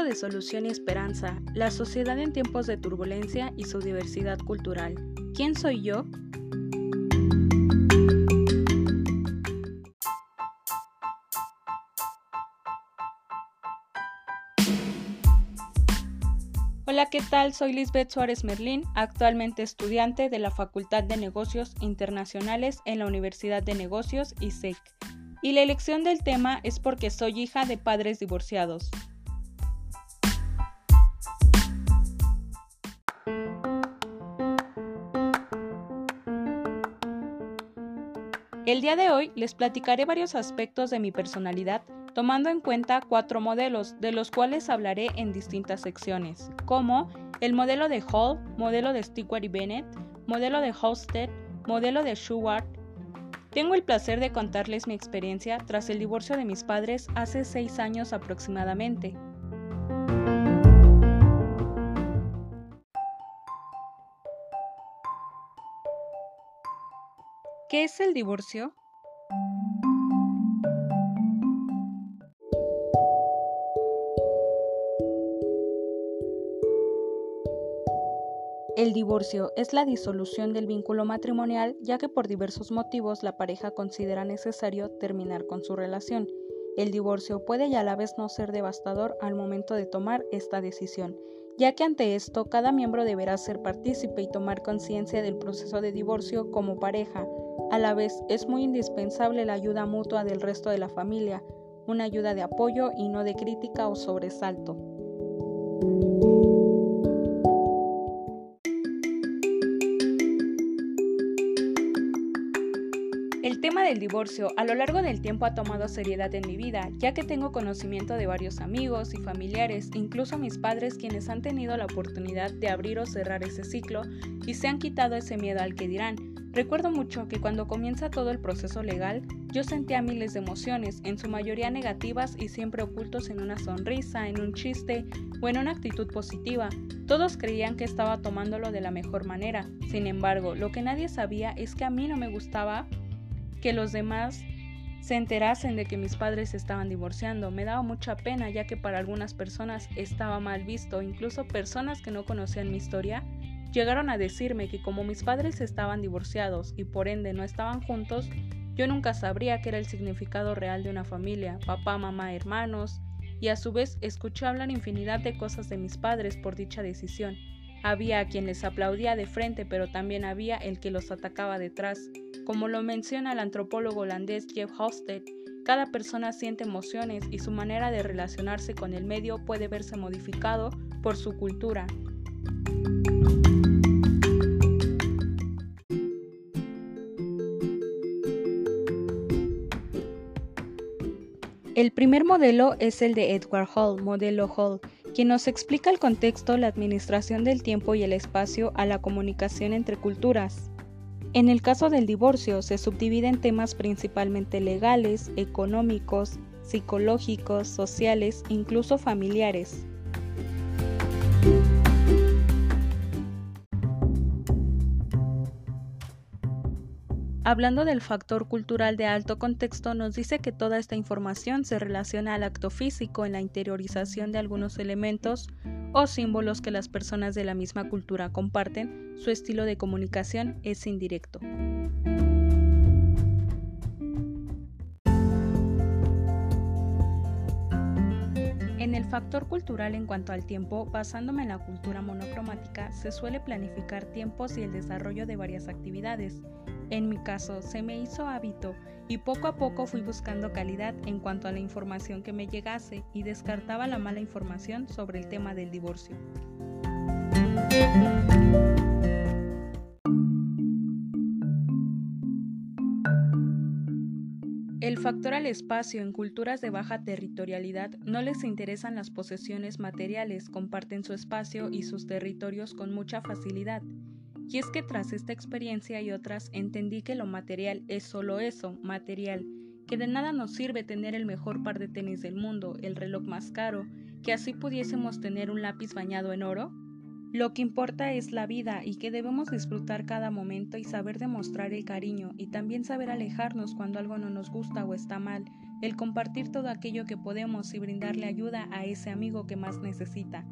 de solución y esperanza, la sociedad en tiempos de turbulencia y su diversidad cultural. ¿Quién soy yo? Hola, ¿qué tal? Soy Lisbeth Suárez Merlín, actualmente estudiante de la Facultad de Negocios Internacionales en la Universidad de Negocios ISEC. Y la elección del tema es porque soy hija de padres divorciados. El día de hoy les platicaré varios aspectos de mi personalidad tomando en cuenta cuatro modelos, de los cuales hablaré en distintas secciones, como el modelo de Hall, modelo de Stewart y Bennett, modelo de Hosted, modelo de Schubert. Tengo el placer de contarles mi experiencia tras el divorcio de mis padres hace seis años aproximadamente. ¿Qué es el divorcio? El divorcio es la disolución del vínculo matrimonial ya que por diversos motivos la pareja considera necesario terminar con su relación. El divorcio puede y a la vez no ser devastador al momento de tomar esta decisión, ya que ante esto cada miembro deberá ser partícipe y tomar conciencia del proceso de divorcio como pareja, a la vez, es muy indispensable la ayuda mutua del resto de la familia, una ayuda de apoyo y no de crítica o sobresalto. Divorcio a lo largo del tiempo ha tomado seriedad en mi vida, ya que tengo conocimiento de varios amigos y familiares, incluso mis padres quienes han tenido la oportunidad de abrir o cerrar ese ciclo y se han quitado ese miedo al que dirán, Recuerdo mucho que cuando comienza todo el proceso legal, yo sentía miles de emociones, en su mayoría negativas y siempre ocultos en una sonrisa, en un chiste o en una actitud positiva. Todos creían que estaba tomándolo de la mejor manera. Sin embargo, lo que nadie sabía es que a mí no me gustaba que los demás se enterasen de que mis padres estaban divorciando. Me daba mucha pena ya que para algunas personas estaba mal visto, incluso personas que no conocían mi historia Llegaron a decirme que como mis padres estaban divorciados y por ende no estaban juntos, yo nunca sabría qué era el significado real de una familia, papá, mamá, hermanos, y a su vez escuché hablar infinidad de cosas de mis padres por dicha decisión. Había a quien les aplaudía de frente, pero también había el que los atacaba detrás. Como lo menciona el antropólogo holandés Jeff Hosted, cada persona siente emociones y su manera de relacionarse con el medio puede verse modificado por su cultura. El primer modelo es el de Edward Hall, modelo Hall, quien nos explica el contexto, la administración del tiempo y el espacio a la comunicación entre culturas. En el caso del divorcio se subdivide en temas principalmente legales, económicos, psicológicos, sociales, incluso familiares. Hablando del factor cultural de alto contexto, nos dice que toda esta información se relaciona al acto físico en la interiorización de algunos elementos o símbolos que las personas de la misma cultura comparten, su estilo de comunicación es indirecto. El factor cultural en cuanto al tiempo, basándome en la cultura monocromática, se suele planificar tiempos y el desarrollo de varias actividades, en mi caso, se me hizo hábito y poco a poco fui buscando calidad en cuanto a la información que me llegase y descartaba la mala información sobre el tema del divorcio. El factor al espacio en culturas de baja territorialidad no les interesan las posesiones materiales, comparten su espacio y sus territorios con mucha facilidad y es que tras esta experiencia y otras entendí que lo material es solo eso, material, que de nada nos sirve tener el mejor par de tenis del mundo, el reloj más caro, que así pudiésemos tener un lápiz bañado en oro. Lo que importa es la vida y que debemos disfrutar cada momento y saber demostrar el cariño y también saber alejarnos cuando algo no nos gusta o está mal, el compartir todo aquello que podemos y brindarle ayuda a ese amigo que más necesita.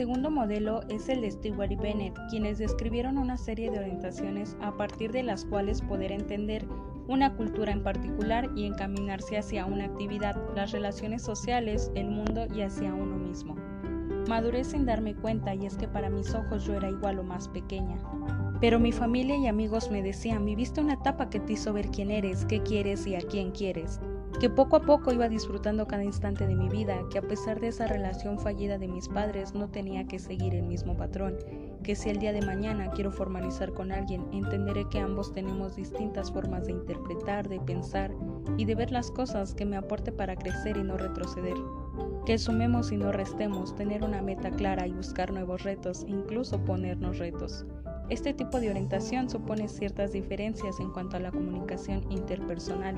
Segundo modelo es el de Stewart y Bennett, quienes describieron una serie de orientaciones a partir de las cuales poder entender una cultura en particular y encaminarse hacia una actividad, las relaciones sociales, el mundo y hacia uno mismo. Maduré sin darme cuenta y es que para mis ojos yo era igual o más pequeña. Pero mi familia y amigos me decían, viviste una etapa que te hizo ver quién eres, qué quieres y a quién quieres que poco a poco iba disfrutando cada instante de mi vida, que a pesar de esa relación fallida de mis padres no tenía que seguir el mismo patrón, que si el día de mañana quiero formalizar con alguien, entenderé que ambos tenemos distintas formas de interpretar, de pensar y de ver las cosas que me aporte para crecer y no retroceder. Que sumemos y no restemos, tener una meta clara y buscar nuevos retos, incluso ponernos retos. Este tipo de orientación supone ciertas diferencias en cuanto a la comunicación interpersonal,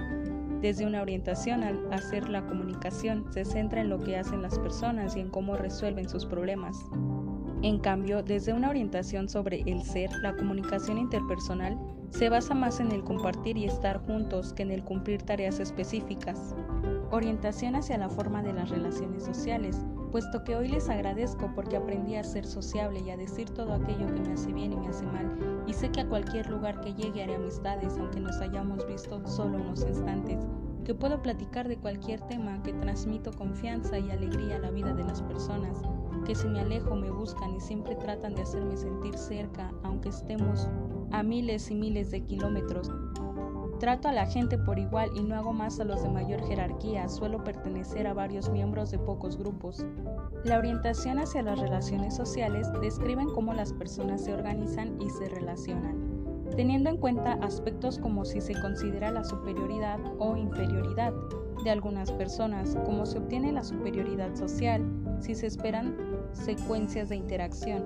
desde una orientación al hacer la comunicación se centra en lo que hacen las personas y en cómo resuelven sus problemas. En cambio, desde una orientación sobre el ser, la comunicación interpersonal se basa más en el compartir y estar juntos que en el cumplir tareas específicas. Orientación hacia la forma de las relaciones sociales, puesto que hoy les agradezco porque aprendí a ser sociable y a decir todo aquello que me hace bien y me hace mal, y sé que a cualquier lugar que llegue haré amistades aunque nos hayamos visto solo unos instantes, que puedo platicar de cualquier tema, que transmito confianza y alegría a la vida de las personas, que si me alejo me buscan y siempre tratan de hacerme sentir cerca, aunque estemos a miles y miles de kilómetros. Trato a la gente por igual y no hago más a los de mayor jerarquía, suelo pertenecer a varios miembros de pocos grupos. La orientación hacia las relaciones sociales describen cómo las personas se organizan y se relacionan, teniendo en cuenta aspectos como si se considera la superioridad o inferioridad de algunas personas, cómo se obtiene la superioridad social, si se esperan secuencias de interacción,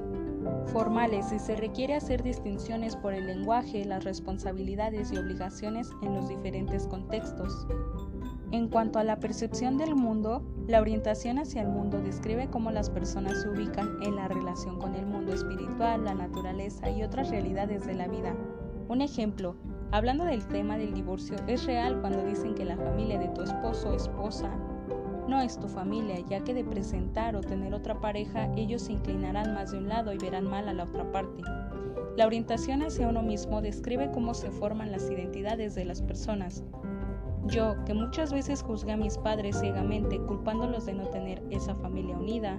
formales y se requiere hacer distinciones por el lenguaje, las responsabilidades y obligaciones en los diferentes contextos. En cuanto a la percepción del mundo, la orientación hacia el mundo describe cómo las personas se ubican en la relación con el mundo espiritual, la naturaleza y otras realidades de la vida. Un ejemplo, hablando del tema del divorcio, es real cuando dicen que la familia de tu esposo o esposa no es tu familia, ya que de presentar o tener otra pareja, ellos se inclinarán más de un lado y verán mal a la otra parte. La orientación hacia uno mismo describe cómo se forman las identidades de las personas. Yo, que muchas veces juzgué a mis padres ciegamente, culpándolos de no tener esa familia unida,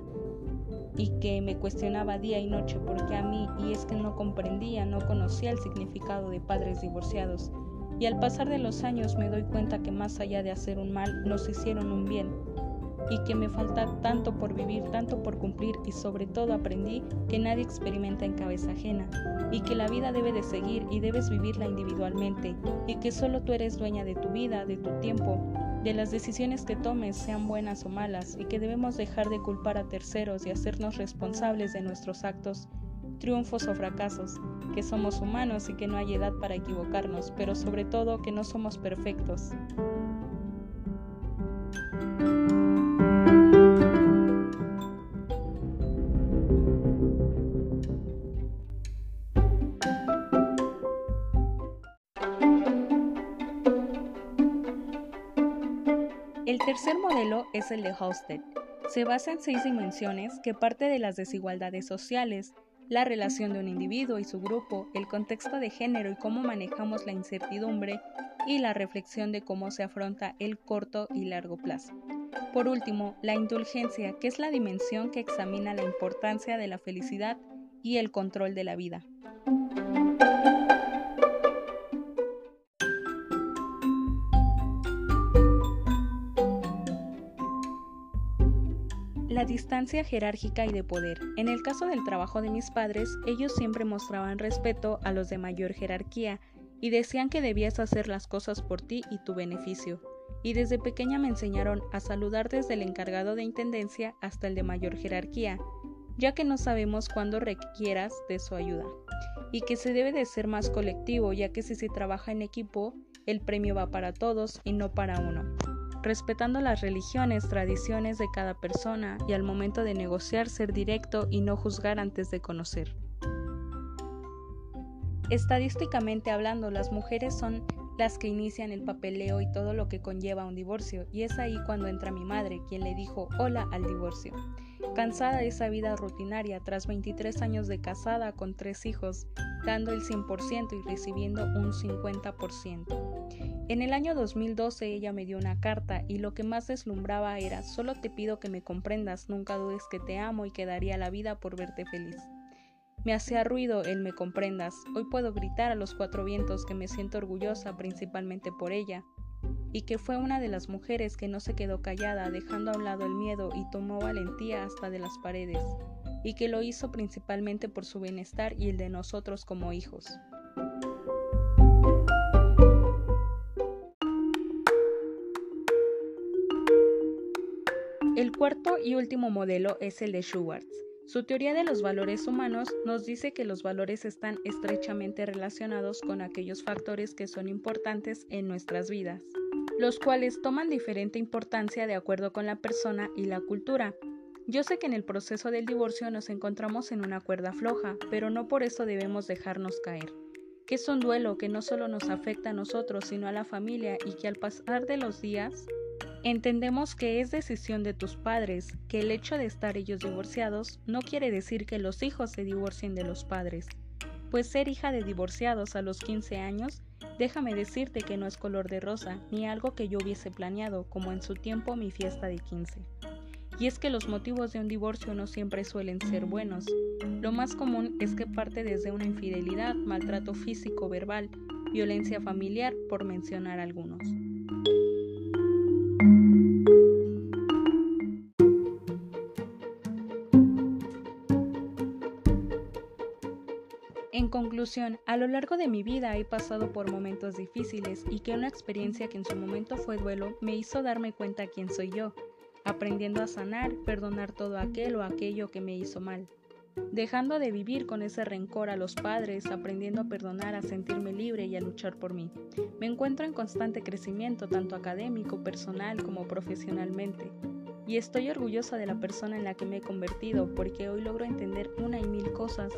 y que me cuestionaba día y noche porque a mí, y es que no comprendía, no conocía el significado de padres divorciados. Y al pasar de los años me doy cuenta que más allá de hacer un mal, nos hicieron un bien, y que me falta tanto por vivir, tanto por cumplir y sobre todo aprendí que nadie experimenta en cabeza ajena y que la vida debe de seguir y debes vivirla individualmente y que solo tú eres dueña de tu vida, de tu tiempo, de las decisiones que tomes, sean buenas o malas, y que debemos dejar de culpar a terceros y hacernos responsables de nuestros actos, triunfos o fracasos, que somos humanos y que no hay edad para equivocarnos, pero sobre todo que no somos perfectos. El tercer modelo es el de Hosted. Se basa en seis dimensiones que parte de las desigualdades sociales, la relación de un individuo y su grupo, el contexto de género y cómo manejamos la incertidumbre y la reflexión de cómo se afronta el corto y largo plazo. Por último, la indulgencia, que es la dimensión que examina la importancia de la felicidad y el control de la vida. Distancia jerárquica y de poder. En el caso del trabajo de mis padres, ellos siempre mostraban respeto a los de mayor jerarquía y decían que debías hacer las cosas por ti y tu beneficio. y desde pequeña me enseñaron a saludar desde el encargado de intendencia hasta el de mayor jerarquía, ya que no sabemos cuándo requieras de su ayuda, y que se debe de ser más colectivo, ya que si se trabaja en equipo, el premio va para todos y no para uno, respetando las religiones, tradiciones de cada persona y al momento de negociar ser directo y no juzgar antes de conocer. Estadísticamente hablando, las mujeres son las que inician el papeleo y todo lo que conlleva un divorcio, y es ahí cuando entra mi madre, quien le dijo hola al divorcio. Cansada de esa vida rutinaria, tras 23 años de casada con tres hijos, dando el 100% y recibiendo un 50%. En el año 2012 ella me dio una carta y lo que más deslumbraba era, solo te pido que me comprendas, nunca dudes que te amo y que daría la vida por verte feliz. Me hacía ruido el me comprendas. Hoy puedo gritar a los cuatro vientos que me siento orgullosa principalmente por ella, y que fue una de las mujeres que no se quedó callada, dejando a un lado el miedo y tomó valentía hasta de las paredes, y que lo hizo principalmente por su bienestar y el de nosotros como hijos. El cuarto y último modelo es el de Schwartz. Su teoría de los valores humanos nos dice que los valores están estrechamente relacionados con aquellos factores que son importantes en nuestras vidas, los cuales toman diferente importancia de acuerdo con la persona y la cultura. Yo sé que en el proceso del divorcio nos encontramos en una cuerda floja, pero no por eso debemos dejarnos caer. Que es un duelo que no solo nos afecta a nosotros, sino a la familia y que al pasar de los días Entendemos que es decisión de tus padres, que el hecho de estar ellos divorciados no quiere decir que los hijos se divorcien de los padres, pues ser hija de divorciados a los 15 años, déjame decirte que no es color de rosa, ni algo que yo hubiese planeado, como en su tiempo mi fiesta de 15. Y es que los motivos de un divorcio no siempre suelen ser buenos. Lo más común es que parte desde una infidelidad, maltrato físico, verbal, violencia familiar, por mencionar algunos. Conclusión, a lo largo de mi vida he pasado por momentos difíciles y que una experiencia que en su momento fue duelo me hizo darme cuenta quién soy yo, aprendiendo a sanar, perdonar todo aquel o aquello que me hizo mal, dejando de vivir con ese rencor a los padres, aprendiendo a perdonar, a sentirme libre y a luchar por mí. Me encuentro en constante crecimiento, tanto académico, personal como profesionalmente. Y estoy orgullosa de la persona en la que me he convertido porque hoy logro entender una y mil cosas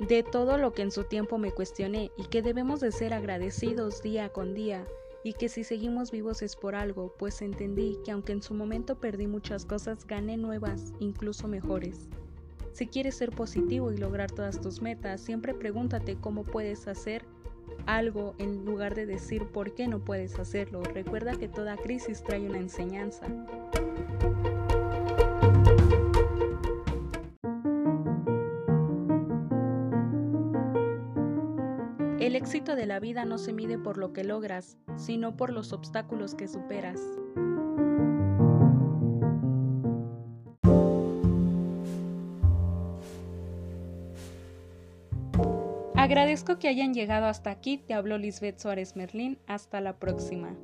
de todo lo que en su tiempo me cuestioné y que debemos de ser agradecidos día con día y que si seguimos vivos es por algo, pues entendí que aunque en su momento perdí muchas cosas, gané nuevas, incluso mejores. Si quieres ser positivo y lograr todas tus metas, siempre pregúntate cómo puedes hacer algo en lugar de decir por qué no puedes hacerlo. Recuerda que toda crisis trae una enseñanza. El éxito de la vida no se mide por lo que logras, sino por los obstáculos que superas. Agradezco que hayan llegado hasta aquí, te habló Lisbeth Suárez Merlín, hasta la próxima.